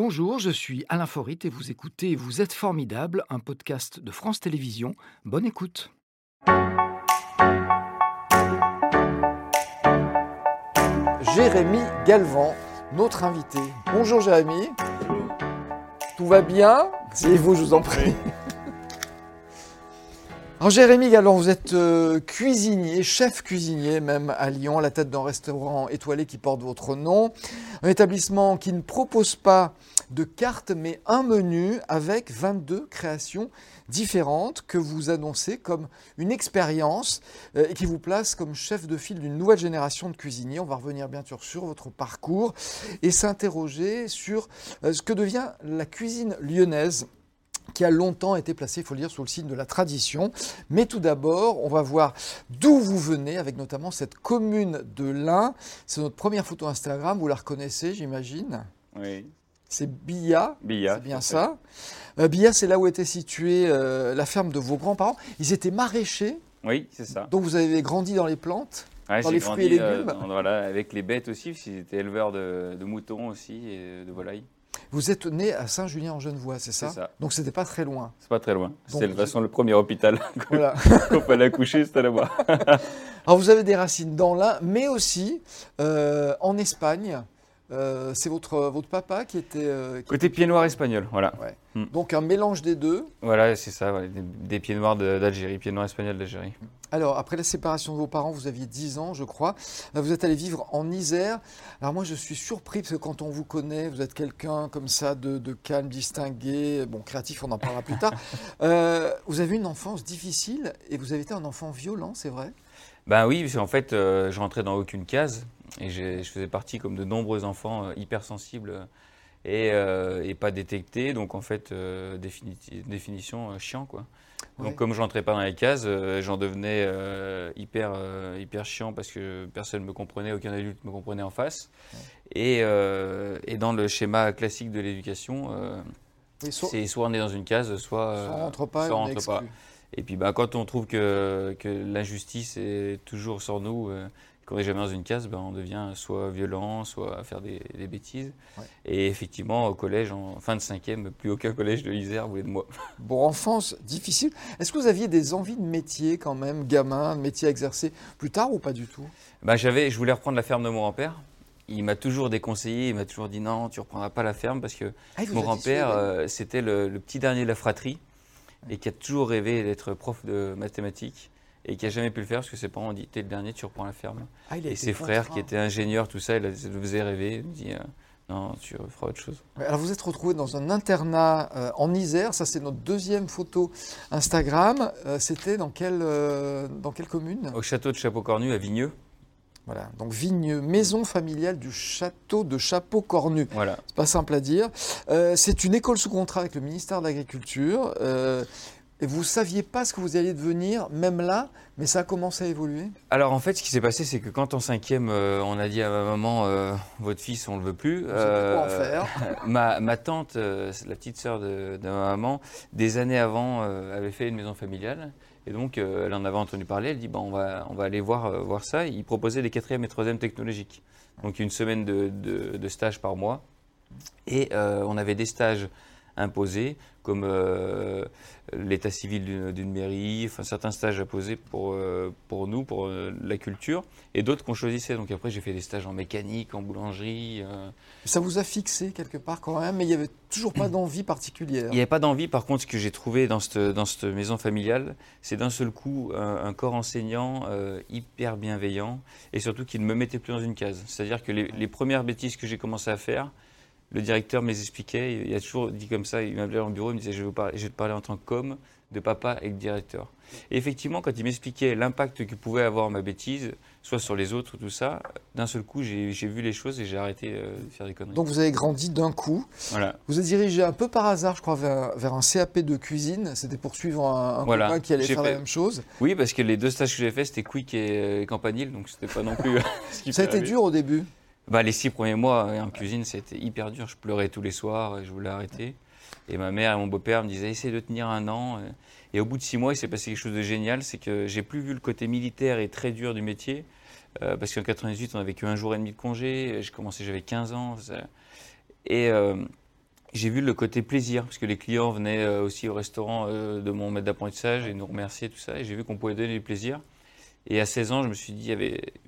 Bonjour, je suis Alain Forit et vous écoutez Vous êtes formidable, un podcast de France Télévisions. Bonne écoute. Jérémy Galvan, notre invité. Bonjour Jérémy. Tout va bien? C'est vous, je vous en prie. Alors Jérémy Galvan, vous êtes euh, cuisinier, chef cuisinier même à Lyon, à la tête d'un restaurant étoilé qui porte votre nom. Un établissement qui ne propose pas de carte mais un menu avec 22 créations différentes que vous annoncez comme une expérience euh, et qui vous place comme chef de file d'une nouvelle génération de cuisiniers. On va revenir bien sûr sur votre parcours et s'interroger sur euh, ce que devient la cuisine lyonnaise qui a longtemps été placé, il faut le dire, sous le signe de la tradition. Mais tout d'abord, on va voir d'où vous venez, avec notamment cette commune de l'Ain. C'est notre première photo Instagram, vous la reconnaissez, j'imagine Oui. C'est Billa, Billa, c'est bien ça. Euh, Billa, c'est là où était située euh, la ferme de vos grands-parents. Ils étaient maraîchers, Oui, c'est ça. donc vous avez grandi dans les plantes. Ouais, dans les fruits et euh, légumes. dans- voilà, avec les bêtes aussi, parce qu'ils étaient éleveurs de, de moutons aussi et de volailles. Vous êtes né à Saint-Julien-en-Genevois, c'est ça C'est ça. Donc c'était pas très loin. C'est pas très loin. C'est de toute façon le premier hôpital Voilà. fallait accoucher, c'était là-bas. Alors vous avez des racines dans l'Ain, mais aussi euh, en Espagne. Euh, c'est votre, votre papa qui était euh, qui- Côté pied noir espagnol, voilà. donc un mélange des deux. Voilà, c'est ça, des, des pieds noirs d'Algérie, pieds noirs espagnols d'Algérie. Alors après la séparation de vos parents, vous aviez 10 ans, je crois. Euh, Vous êtes allé vivre en Isère. Alors moi je suis surpris parce que quand on vous connaît, vous êtes quelqu'un comme ça de, de calme, distingué, bon créatif, on en parlera plus tard. Euh, vous avez une enfance difficile et vous avez été un enfant violent, c'est vrai? Ben oui, parce qu'en fait, euh, je rentrais dans aucune case et je faisais partie, comme de nombreux enfants, euh, hypersensibles euh, et, euh, et pas détectés. Donc en fait, définiti- définition chiant quoi. Donc comme je rentrais pas dans les cases, j'en devenais hyper, hyper chiant parce que personne ne me comprenait, aucun adulte me comprenait en face. Et, et dans le schéma classique de l'éducation, soit, c'est soit on est dans une case, soit, soit on rentre pas, soit on rentre pas. Et puis bah, quand on trouve que, que l'injustice est toujours sur nous, euh, qu'on n'est jamais dans une case, bah, on devient soit violent, soit à faire des, des bêtises. Ouais. Et effectivement, au collège, en fin de cinquième, plus aucun collège de l'Isère voulait de moi. Bon, enfance difficile. Est-ce que vous aviez des envies de métier quand même, gamin, de métier à exercer plus tard ou pas du tout? Bah, j'avais, je voulais reprendre la ferme de mon grand-père. Il m'a toujours déconseillé, il m'a toujours dit non, tu reprendras pas la ferme parce que Ah, mon grand-père, euh, c'était le, le petit dernier de la fratrie et qui a toujours rêvé d'être prof de mathématiques et qui a jamais pu le faire parce que ses parents ont dit t'es le dernier, tu reprends la ferme. Ah, Et ses frères contraint. qui étaient ingénieurs, tout ça, il le faisait rêver. Il me dit euh, non, tu feras autre chose. Alors vous êtes retrouvé dans un internat euh, en Isère, ça c'est notre deuxième photo Instagram. Euh, C'était dans quelle, dans quelle commune? Au château de Chapeau-Cornu à Vigneux. Voilà, donc Vigneux, maison familiale du château de Chapeau-Cornu. Voilà. C'est pas simple à dire. Euh, c'est une école sous contrat avec le ministère de l'Agriculture. euh, et vous saviez pas ce que vous alliez devenir, même là, mais ça a commencé à évoluer? Alors en fait, ce qui s'est passé, c'est que quand en cinquième, euh, on a dit à ma maman, euh, votre fils, on le veut plus. Plus quoi en euh, faire. ma, ma tante, euh, la petite sœur de, de ma maman, des années avant, euh, avait fait une maison familiale. Et donc, euh, elle en avait entendu parler. Elle dit bon, on, va, on va aller voir, euh, voir ça. Ils proposaient des quatrièmes et troisièmes technologiques. Donc, une semaine de, de, de stage par mois. Et euh, on avait des stages imposés, comme euh, l'état civil d'une mairie, enfin, certains stages imposés pour, euh, pour nous, pour euh, la culture, et d'autres qu'on choisissait. Donc, après, j'ai fait des stages en mécanique, en boulangerie. Ça vous a fixé quelque part quand même, mais il n'y avait toujours pas d'envie particulière. Il n'y avait pas d'envie. Par contre, ce que j'ai trouvé dans cette, dans cette maison familiale, c'est d'un seul coup un, un corps enseignant hyper bienveillant et surtout qui ne me mettait plus dans une case. C'est-à-dire que les, les premières bêtises que j'ai commencé à faire, le directeur me les expliquait. Il a toujours dit comme ça. Il m'appelait dans le bureau. Il me disait je vais, parler, je vais te parler en tant que com de papa et de directeur. Et effectivement, quand il m'expliquait l'impact que pouvait avoir ma bêtise, soit sur les autres, tout ça, d'un seul coup, j'ai vu les choses et j'ai arrêté euh, de faire des conneries. Donc vous avez grandi d'un coup. voilà. Vous êtes dirigé un peu par hasard, je crois, vers, vers un CAP de cuisine. C'était pour suivre un, un Voilà. copain qui allait faire la même chose. Oui, parce que les deux stages que j'ai faits, c'était Quick et euh, Campanile, donc c'était pas non plus ce qui Ça a été dur au début. Bah, les six premiers mois euh, en cuisine, c'était hyper dur. Je pleurais tous les soirs et je voulais arrêter. Et ma mère et mon beau-père me disaient essaye de tenir un an. Et au bout de six mois, il s'est passé quelque chose de génial c'est que j'ai plus vu le côté militaire et très dur du métier. euh, parce qu'en 98, on avait que un jour et demi de congé. J'ai commencé, j'avais 15 ans. Et, euh, j'ai vu le côté plaisir, parce que les clients venaient euh, aussi au restaurant euh, de mon maître d'apprentissage et nous remercier, tout ça. Et j'ai vu qu'on pouvait donner du plaisir. Et à 16 ans, je me suis dit,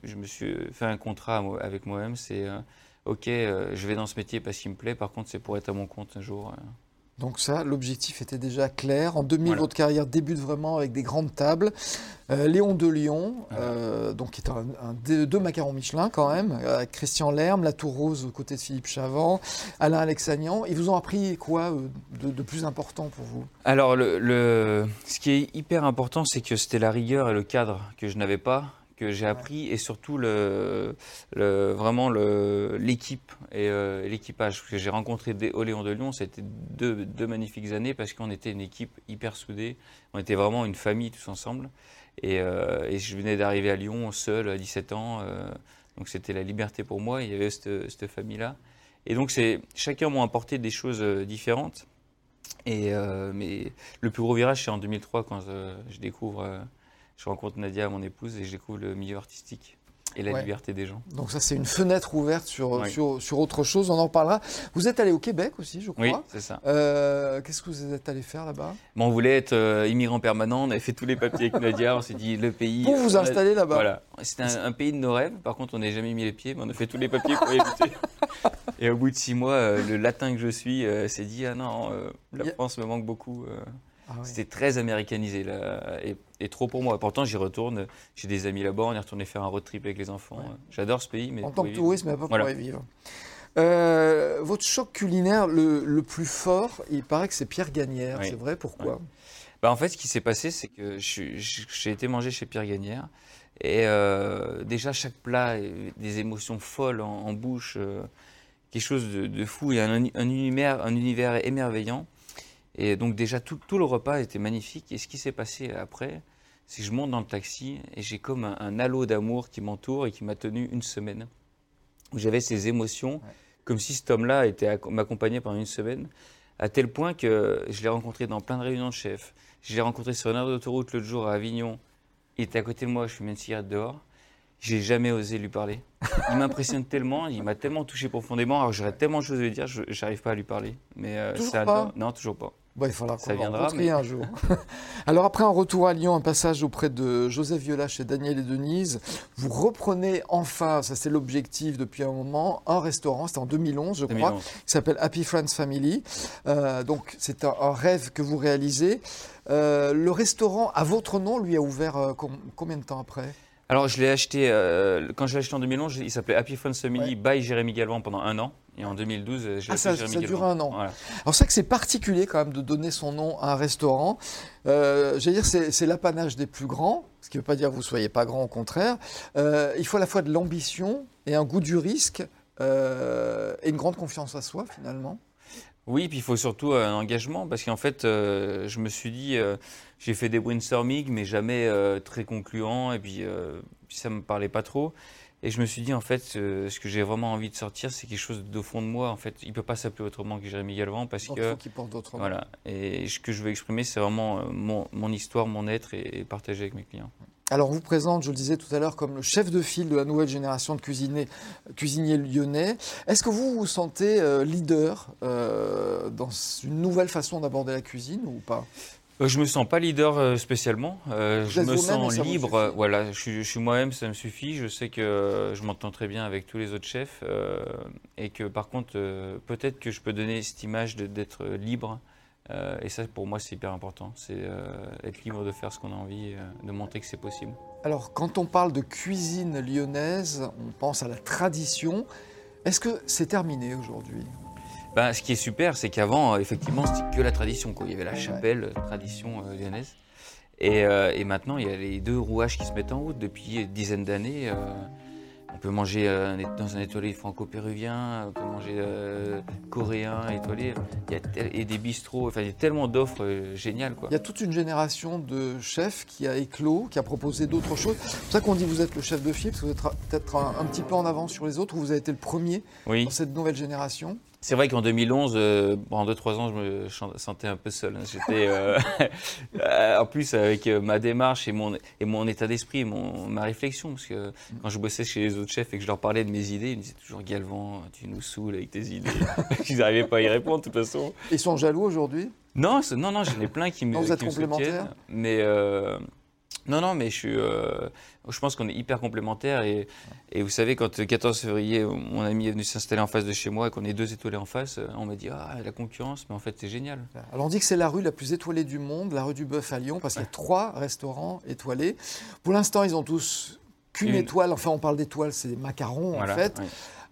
je me suis fait un contrat avec moi-même. C'est euh, OK, je vais dans ce métier parce qu'il me plaît. Par contre, c'est pour être à mon compte un jour. Donc ça, l'objectif était déjà clair. En 2000, votre carrière débute vraiment avec des grandes tables. Euh, Léon de Lyon, euh, donc qui est un, deux macarons Michelin quand même, euh, Christian Lerme, La Tour Rose aux côtés de Philippe Chavant, Alain Alexanian. Ils vous ont appris quoi de, plus important pour vous? Alors, le, ce qui est hyper important, c'est que c'était la rigueur et le cadre que je n'avais pas que j'ai appris et surtout le, vraiment l'équipe et euh, l'équipage que j'ai rencontré au Léon de Lyon. C'était deux, magnifiques années parce qu'on était une équipe hyper soudée. On était vraiment une famille tous ensemble. Et, euh, je venais d'arriver à Lyon seul à 17 ans. Euh, donc c'était la liberté pour moi. Il y avait cette, cette famille-là. Et donc chacun m'a apporté des choses différentes. Et, mais le plus gros virage, c'est en 2003 quand je découvre je rencontre Nadia, mon épouse, et je découvre le milieu artistique et la liberté des gens. Donc ça, c'est une fenêtre ouverte sur, sur, autre chose, on en parlera. Vous êtes allé au Québec aussi, je crois. Oui, c'est ça. Euh, qu'est-ce que vous êtes allé faire là-bas? Bon, On voulait être euh, immigrant permanent, on avait fait tous les papiers avec Nadia, on s'est dit le pays... Pour vous installer là-bas Voilà, c'était un, pays de nos rêves, par contre on n'a jamais mis les pieds, mais on a fait tous les papiers pour y habiter. et au bout de six mois, euh, le latin que je suis s'est dit, ah non, la France me manque beaucoup. Ah C'était très américanisé là, et, trop pour moi. Pourtant, j'y retourne. J'ai des amis là-bas. On est retourné faire un road trip avec les enfants. J'adore ce pays. Mais en tant que touriste, mais pas pour y vivre. Euh, votre choc culinaire le, plus fort, il paraît que c'est Pierre Gagnère. C'est vrai Pourquoi bah, En fait, ce qui s'est passé, c'est que j'ai été manger chez Pierre Gagnère. Et euh, déjà, chaque plat, des émotions folles en, bouche, euh, quelque chose de, fou et un, univers, un univers émerveillant. Et donc déjà, tout, le repas était magnifique. Et ce qui s'est passé après, c'est que je monte dans le taxi et j'ai comme un, halo d'amour qui m'entoure et qui m'a tenu une semaine. Où j'avais ces émotions, comme si cet homme-là m'accompagnait pendant une semaine, à tel point que je l'ai rencontré dans plein de réunions de chefs. Je l'ai rencontré sur une heure d'autoroute l'autre jour à Avignon. Il était à côté de moi, je fumais une cigarette dehors. J'ai jamais osé lui parler. Il m'impressionne tellement, il m'a tellement touché profondément. Alors j'aurais tellement de choses à lui dire, je n'arrive pas à lui parler. Mais euh, toujours pas. Non, toujours pas. Bon, il faudra qu'on viendra mais... un jour. Alors après un retour à Lyon, un passage auprès de Joseph Viola chez Daniel et Denise, vous reprenez enfin, ça c'est l'objectif depuis un moment, un restaurant, c'était en 2011 je crois, qui s'appelle Happy Friends Family. Euh, donc c'est un, rêve que vous réalisez. Euh, le restaurant à votre nom lui a ouvert euh, combien de temps après? Alors, je l'ai acheté, quand je l'ai acheté en 2011, il s'appelait Happy Friends Family by Jérémy Galvan pendant un an. Et en 2012, euh, j'ai ah, ça, ça dure un an. Alors c'est vrai que c'est particulier quand même de donner son nom à un restaurant. Euh, J'allais dire c'est l'apanage des plus grands, ce qui ne veut pas dire que vous ne soyez pas grand, au contraire. Euh, il faut à la fois de l'ambition et un goût du risque euh, et une grande confiance à soi finalement. Oui, puis il faut surtout un engagement parce qu'en fait, je me suis dit, j'ai fait des brainstorming, mais jamais très concluants, et puis, puis ça me parlait pas trop. Et je me suis dit, en fait, ce que j'ai vraiment envie de sortir, c'est quelque chose de fond de moi. En fait, il ne peut pas s'appeler autrement que Jérémy Galvan parce Donc, que. Qu'il porte d'autres Voilà. Et ce que je veux exprimer, c'est vraiment euh, mon, mon, histoire, mon être et, partager avec mes clients. Alors, on vous présente, je le disais tout à l'heure, comme le chef de file de la nouvelle génération de cuisiniers, cuisiniers lyonnais. Est-ce que vous vous sentez euh, leader euh, dans une nouvelle façon d'aborder la cuisine ou pas? Je me sens pas leader euh, spécialement. Euh, je me sens libre. Voilà, je suis, moi-même, ça me suffit. Je sais que je m'entends très bien avec tous les autres chefs et que par contre, peut-être que je peux donner cette image d'être libre. et ça, pour moi, c'est hyper important. C'est être libre de faire ce qu'on a envie, de montrer que c'est possible. Alors, quand on parle de cuisine lyonnaise, on pense à la tradition. Est-ce que c'est terminé aujourd'hui? Ben, ce qui est super, c'est qu'avant, effectivement, c'était que la tradition. Quoi. Il y avait la chapelle, tradition euh, lyonnaise. Et, euh, et, maintenant, il y a les deux rouages qui se mettent en route depuis une dizaine d'années. Euh, on peut manger dans un étoilé franco-péruvien, on peut manger coréen, étoilé, il y a et des bistrots, enfin, il y a tellement d'offres géniales. Quoi. Il y a toute une génération de chefs qui a éclos, qui a proposé d'autres choses. C'est pour ça qu'on dit que vous êtes le chef de file, parce que vous êtes peut-être un, petit peu en avance sur les autres, ou vous avez été le premier dans cette nouvelle génération c'est vrai qu'en 2011, euh, en 2-3 ans, je me sentais un peu seul. Hein. J'étais, euh, en plus, avec euh, ma démarche et mon, et mon état d'esprit, mon, ma réflexion, parce que quand je bossais chez les autres chefs et que je leur parlais de mes idées, ils me disaient toujours Galvan, tu nous saoules avec tes idées. ils n'arrivaient pas à y répondre, de toute façon. Ils sont jaloux aujourd'hui? Non, non, non, j'en ai plein qui me, non, vous êtes complémentaires? Mais non, non, mais je suis. Euh, je pense qu'on est hyper complémentaires. Et, et, vous savez, quand le 14 février, mon ami est venu s'installer en face de chez moi et qu'on est deux étoilés en face, on m'a dit Ah, la concurrence, mais en fait, c'est génial. Alors, on dit que c'est la rue la plus étoilée du monde, la rue du Bœuf à Lyon, parce qu'il y a trois restaurants étoilés. Pour l'instant, ils ont tous qu'une étoile. Enfin, on parle d'étoiles, c'est des macarons, en fait.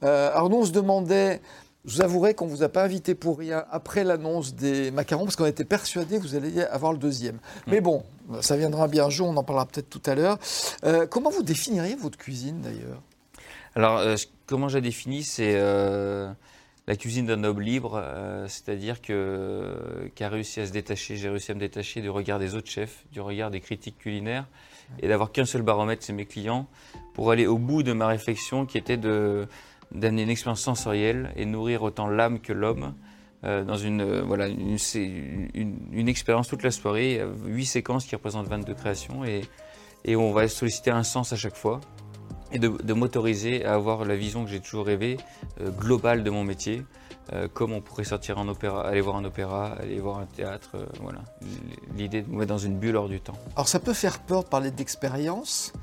Euh, alors, nous, on se demandait je vous avouerai qu'on ne vous a pas invité pour rien après l'annonce des macarons, parce qu'on était persuadé que vous alliez avoir le deuxième. Mm. Mais bon, ça viendra bien un jour, on en parlera peut-être tout à l'heure. Euh, comment vous définiriez votre cuisine d'ailleurs? Alors, euh, comment je la définis C'est euh, la cuisine d'un homme libre, c'est-à-dire que, qui a réussi à se détacher, j'ai réussi à me détacher du regard des autres chefs, du regard des critiques culinaires, et d'avoir qu'un seul baromètre, c'est mes clients, pour aller au bout de ma réflexion qui était de d'amener une expérience sensorielle et nourrir autant l'âme que l'homme euh, dans une, euh, voilà, une, une, expérience toute la soirée, huit séquences qui représentent 22 créations et, et on va solliciter un sens à chaque fois et de, de m'autoriser à avoir la vision que j'ai toujours rêvé, euh, globale de mon métier, comme on pourrait sortir en opéra, aller voir un opéra, aller voir un théâtre, voilà. L'idée de me mettre dans une bulle hors du temps. Alors ça peut faire peur de parler d'expérience,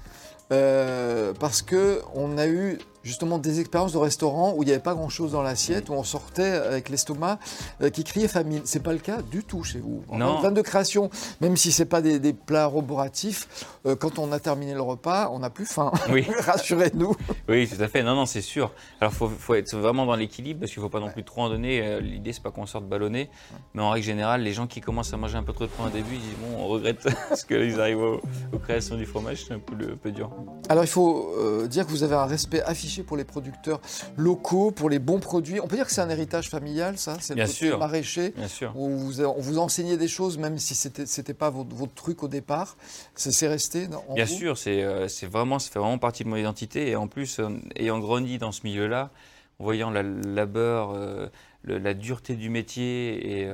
parce que on a eu justement des expériences de restaurants où il n'y avait pas grand-chose dans l'assiette, où on sortait avec l'estomac euh, qui criait famine. C'est pas le cas du tout chez vous. En non. de création, même si c'est pas des, plats roboratifs, euh, quand on a terminé le repas, on n'a plus faim. Oui. Rassurez-nous. Oui, tout à fait. Non, non, c'est sûr. Alors, il faut, être vraiment dans l'équilibre parce qu'il ne faut pas non plus trop en donner. Euh, l'idée, c'est pas qu'on sorte ballonné. Mais en règle générale, les gens qui commencent à manger un peu trop de pain au début, ils disent bon, on regrette parce qu'ils arrivent aux, créations du fromage, c'est un peu, un peu dur. Alors, il faut dire que vous avez un respect affiché pour les producteurs locaux, pour les bons produits. On peut dire que c'est un héritage familial, ça? C'est le côté maraîcher? Bien sûr. Où vous, on vous enseignait des choses, même si ce n'était pas votre, truc au départ. C'est resté en Bien sûr, euh, c'est vraiment, ça fait vraiment partie de mon identité. Et en plus, euh, ayant grandi dans ce milieu-là, en voyant la labeur, euh, la dureté du métier et,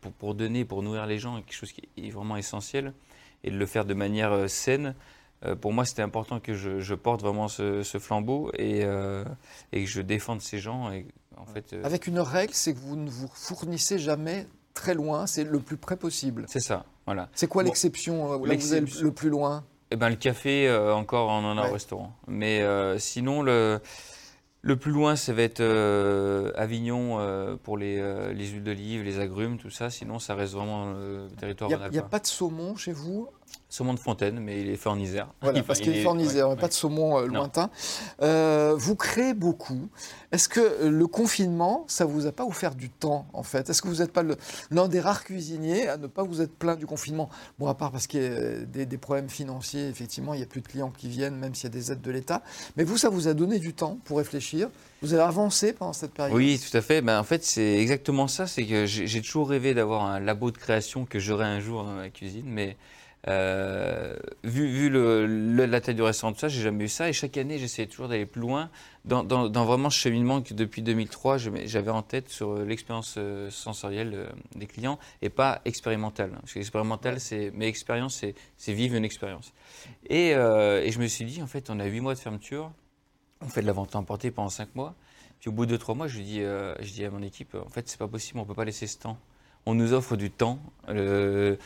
pour, pour, donner, pour nourrir les gens, quelque chose qui est vraiment essentiel, et de le faire de manière saine, euh, pour moi, c'était important que je, porte vraiment ce, flambeau euh, et, que je défende ces gens. Et, en fait, euh, Avec une règle, c'est que vous ne vous fournissez jamais très loin, c'est le plus près possible. C'est ça, voilà. C'est quoi l'exception où vous êtes le plus loin? Eh ben, Le café, encore, on en a au restaurant. Mais sinon, le, le plus loin, ça va être Avignon pour les, les huiles d'olive, les agrumes, tout ça. Sinon, ça reste vraiment le territoire Il n'y a, pas de saumon chez vous? Saumon de fontaine, mais il est fait en Isère. Voilà, parce qu'il est fait en Isère, pas de saumon euh, lointain. Euh, vous créez beaucoup. Est-ce que euh, le confinement, ça vous a pas offert du temps, en fait? Est-ce que vous n'êtes pas l'un des rares cuisiniers à ne pas vous être plaint du confinement? Bon, à part parce qu'il y a des, problèmes financiers, effectivement, il n'y a plus de clients qui viennent, même s'il y a des aides de l'État. Mais vous, ça vous a donné du temps pour réfléchir? Vous avez avancé pendant cette période? Oui, tout à fait. Ben, en fait, c'est exactement ça. C'est que j'ai toujours rêvé d'avoir un labo de création que j'aurai un jour dans ma cuisine, mais euh, vu, vu le, la taille du restaurant, tout ça, j'ai jamais eu ça. Et chaque année, j'essayais toujours d'aller plus loin dans, dans, dans, vraiment ce cheminement que depuis 2003, j'avais en tête sur l'expérience euh, sensorielle euh, des clients et pas expérimentale. Parce que expérimental, c'est, mes expériences, c'est vivre une expérience. Et, euh, et, je me suis dit, en fait, on a huit mois de fermeture, on fait de la vente emportée pendant cinq mois. Puis au bout de trois mois, je dis, je dis à mon équipe, en fait, c'est pas possible, on peut pas laisser ce temps on nous offre du temps. Le,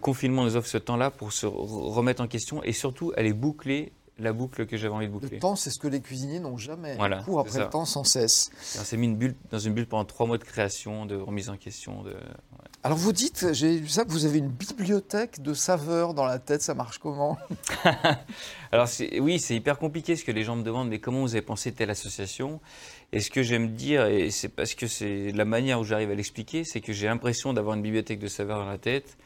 confinement nous offre ce temps-là pour se remettre en question et surtout aller boucler la boucle que j'avais envie de boucler. Le temps, c'est ce que les cuisiniers n'ont jamais. Voilà, après le temps sans cesse. On s'est mis une bulle, dans une bulle pendant trois mois de création, de remise en question. De, Alors vous dites, j'ai vu ça, que vous avez une bibliothèque de saveurs dans la tête, ça marche comment? Alors oui, c'est hyper compliqué ce que les gens me demandent, mais comment vous avez pensé telle association? Et ce que j'aime dire, et c'est parce que c'est la manière où j'arrive à l'expliquer, c'est que j'ai l'impression d'avoir une bibliothèque de saveurs dans la tête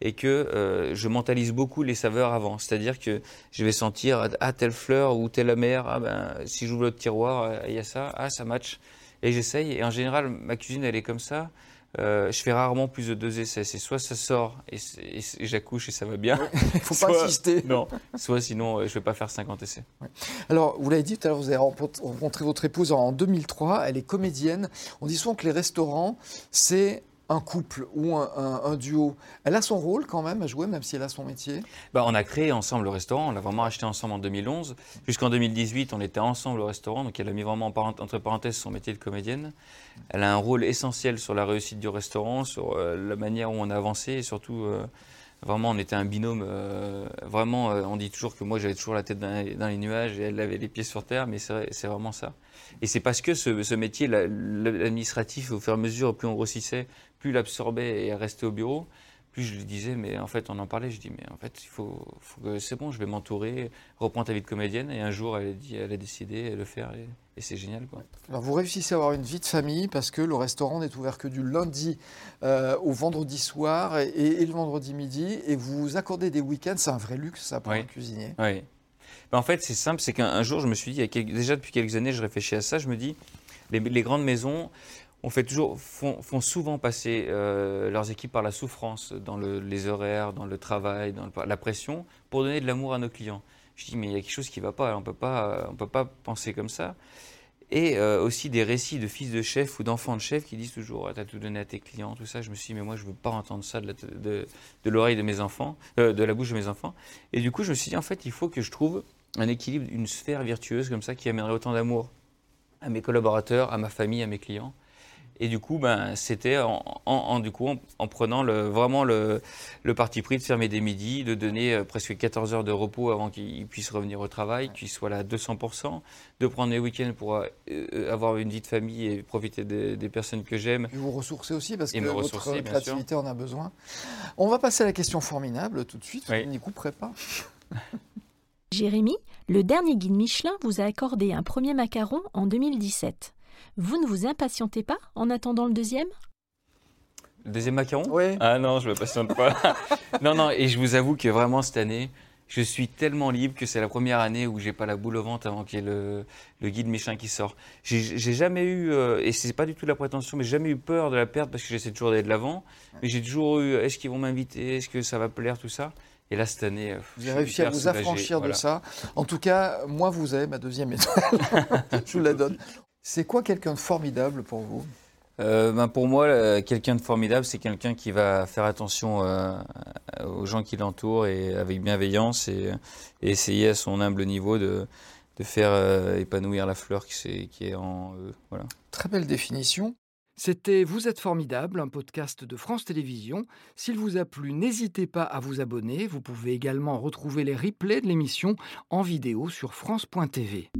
et que euh, je mentalise beaucoup les saveurs avant. C'est-à-dire que je vais sentir ah telle fleur ou telle amère, ah ben si j'ouvre le tiroir, euh, il y a ça, ah ça match. Et j'essaye. Et en général, ma cuisine elle est comme ça. Euh, je fais rarement plus de deux essais. C'est soit ça sort et, j'accouche et ça va bien. Il ne faut pas insister. Non, soit sinon euh, je ne vais pas faire 50 essais. Alors, vous l'avez dit tout à l'heure, vous avez rencontré votre épouse en 2003. Elle est comédienne. On dit souvent que les restaurants, c'est un couple ou un, duo. Elle a son rôle quand même à jouer, même si elle a son métier? Bah, on a créé ensemble le restaurant, on l'a vraiment acheté ensemble en 2011. Jusqu'en 2018, on était ensemble au restaurant, donc elle a mis vraiment entre parenthèses son métier de comédienne. Elle a un rôle essentiel sur la réussite du restaurant, sur euh, la manière où on a avancé et surtout, euh, vraiment, on était un binôme. euh, vraiment, euh, on dit toujours que moi j'avais toujours la tête dans, les- nuages et elle avait les pieds sur terre, mais c'est vrai- c'est vraiment ça. Et c'est parce que ce, ce métier, la- l'administratif, au fur et à mesure, plus on grossissait, plus l'absorbait et restait au bureau, plus je lui disais, mais en fait, on en parlait, je dis, mais en fait, il faut, que c'est bon, je vais m'entourer, reprends ta vie de comédienne. Et un jour, elle a, dit, elle a décidé de le faire et c'est génial, quoi. Alors, vous réussissez à avoir une vie de famille parce que le restaurant n'est ouvert que du lundi euh, au vendredi soir et, et le vendredi midi. Et vous accordez des week-ends. C'est un vrai luxe, ça, pour Oui. un cuisinier. Oui. Ben, en fait, c'est simple, c'est qu'un un jour, je me suis dit, il y a quelques- déjà depuis quelques années, je réfléchis à ça, je me dis, les, les grandes maisons, on fait toujours, font, font souvent passer euh, leurs équipes par la souffrance dans le- les horaires, dans le travail, dans le- la pression, pour donner de l'amour à nos clients. Je dis, mais il y a quelque chose qui ne va pas, on pas, on peut pas penser comme ça. Et euh, aussi des récits de fils de chef ou d'enfants de chef qui disent toujours, tu as tout donné à tes clients, tout ça. Je me suis dit, mais moi, je veux pas entendre ça de l'oreille de mes enfants, euh, de la bouche de mes enfants. Et du coup, je me suis dit, en fait, il faut que je trouve un équilibre, une sphère virtueuse comme ça qui amènerait autant d'amour à mes collaborateurs, à ma famille, à mes clients. Et du coup, ben, c'était en, en- en- du coup, en, en prenant le, vraiment le, le parti pris de fermer des midis, de donner euh, presque 14 heures de repos avant qu'ils puissent revenir au travail, qu'ils soient là à 200%, de prendre les week-ends pour euh, euh, avoir une vie de famille et profiter des, des personnes que j'aime. Et vous ressourcer aussi parce Et que votre créativité en a besoin. On va passer à la question formidable tout de suite. Oui. Vous n'y couperez pas. Jérémy, le dernier guide Michelin vous a accordé un premier macaron en 2017. Vous ne vous impatientez pas en attendant le deuxième? Le deuxième macaron Oui. Ah non, je me patiente pas. non, non, et je vous avoue que vraiment cette année, je suis tellement libre que c'est la première année où j'ai pas la boule au ventre avant qu'il y ait le, le guide Michelin qui sort. J'ai jamais eu, euh, et c'est pas du tout la prétention, mais j'ai jamais eu peur de la perdre parce que j'essaie toujours d'aller de l'avant. Mais j'ai toujours eu, est-ce qu'ils vont m'inviter, est-ce que ça va plaire, tout ça. Et là, cette année, euh, Vous avez réussi à vous soulagé, affranchir voilà. de ça. En tout cas, moi, vous avez ma deuxième étoile. Je vous la donne. C'est quoi quelqu'un de formidable pour vous? Euh, ben pour moi, quelqu'un de formidable, c'est quelqu'un qui va faire attention euh, aux gens qui l'entourent et avec bienveillance et, et essayer à son humble niveau de, de faire euh, épanouir la fleur qui est en eux. Voilà. Très belle définition. C'était Vous êtes formidable, un podcast de France Télévisions. S'il vous a plu, n'hésitez pas à vous abonner. Vous pouvez également retrouver les replays de l'émission en vidéo sur France.tv.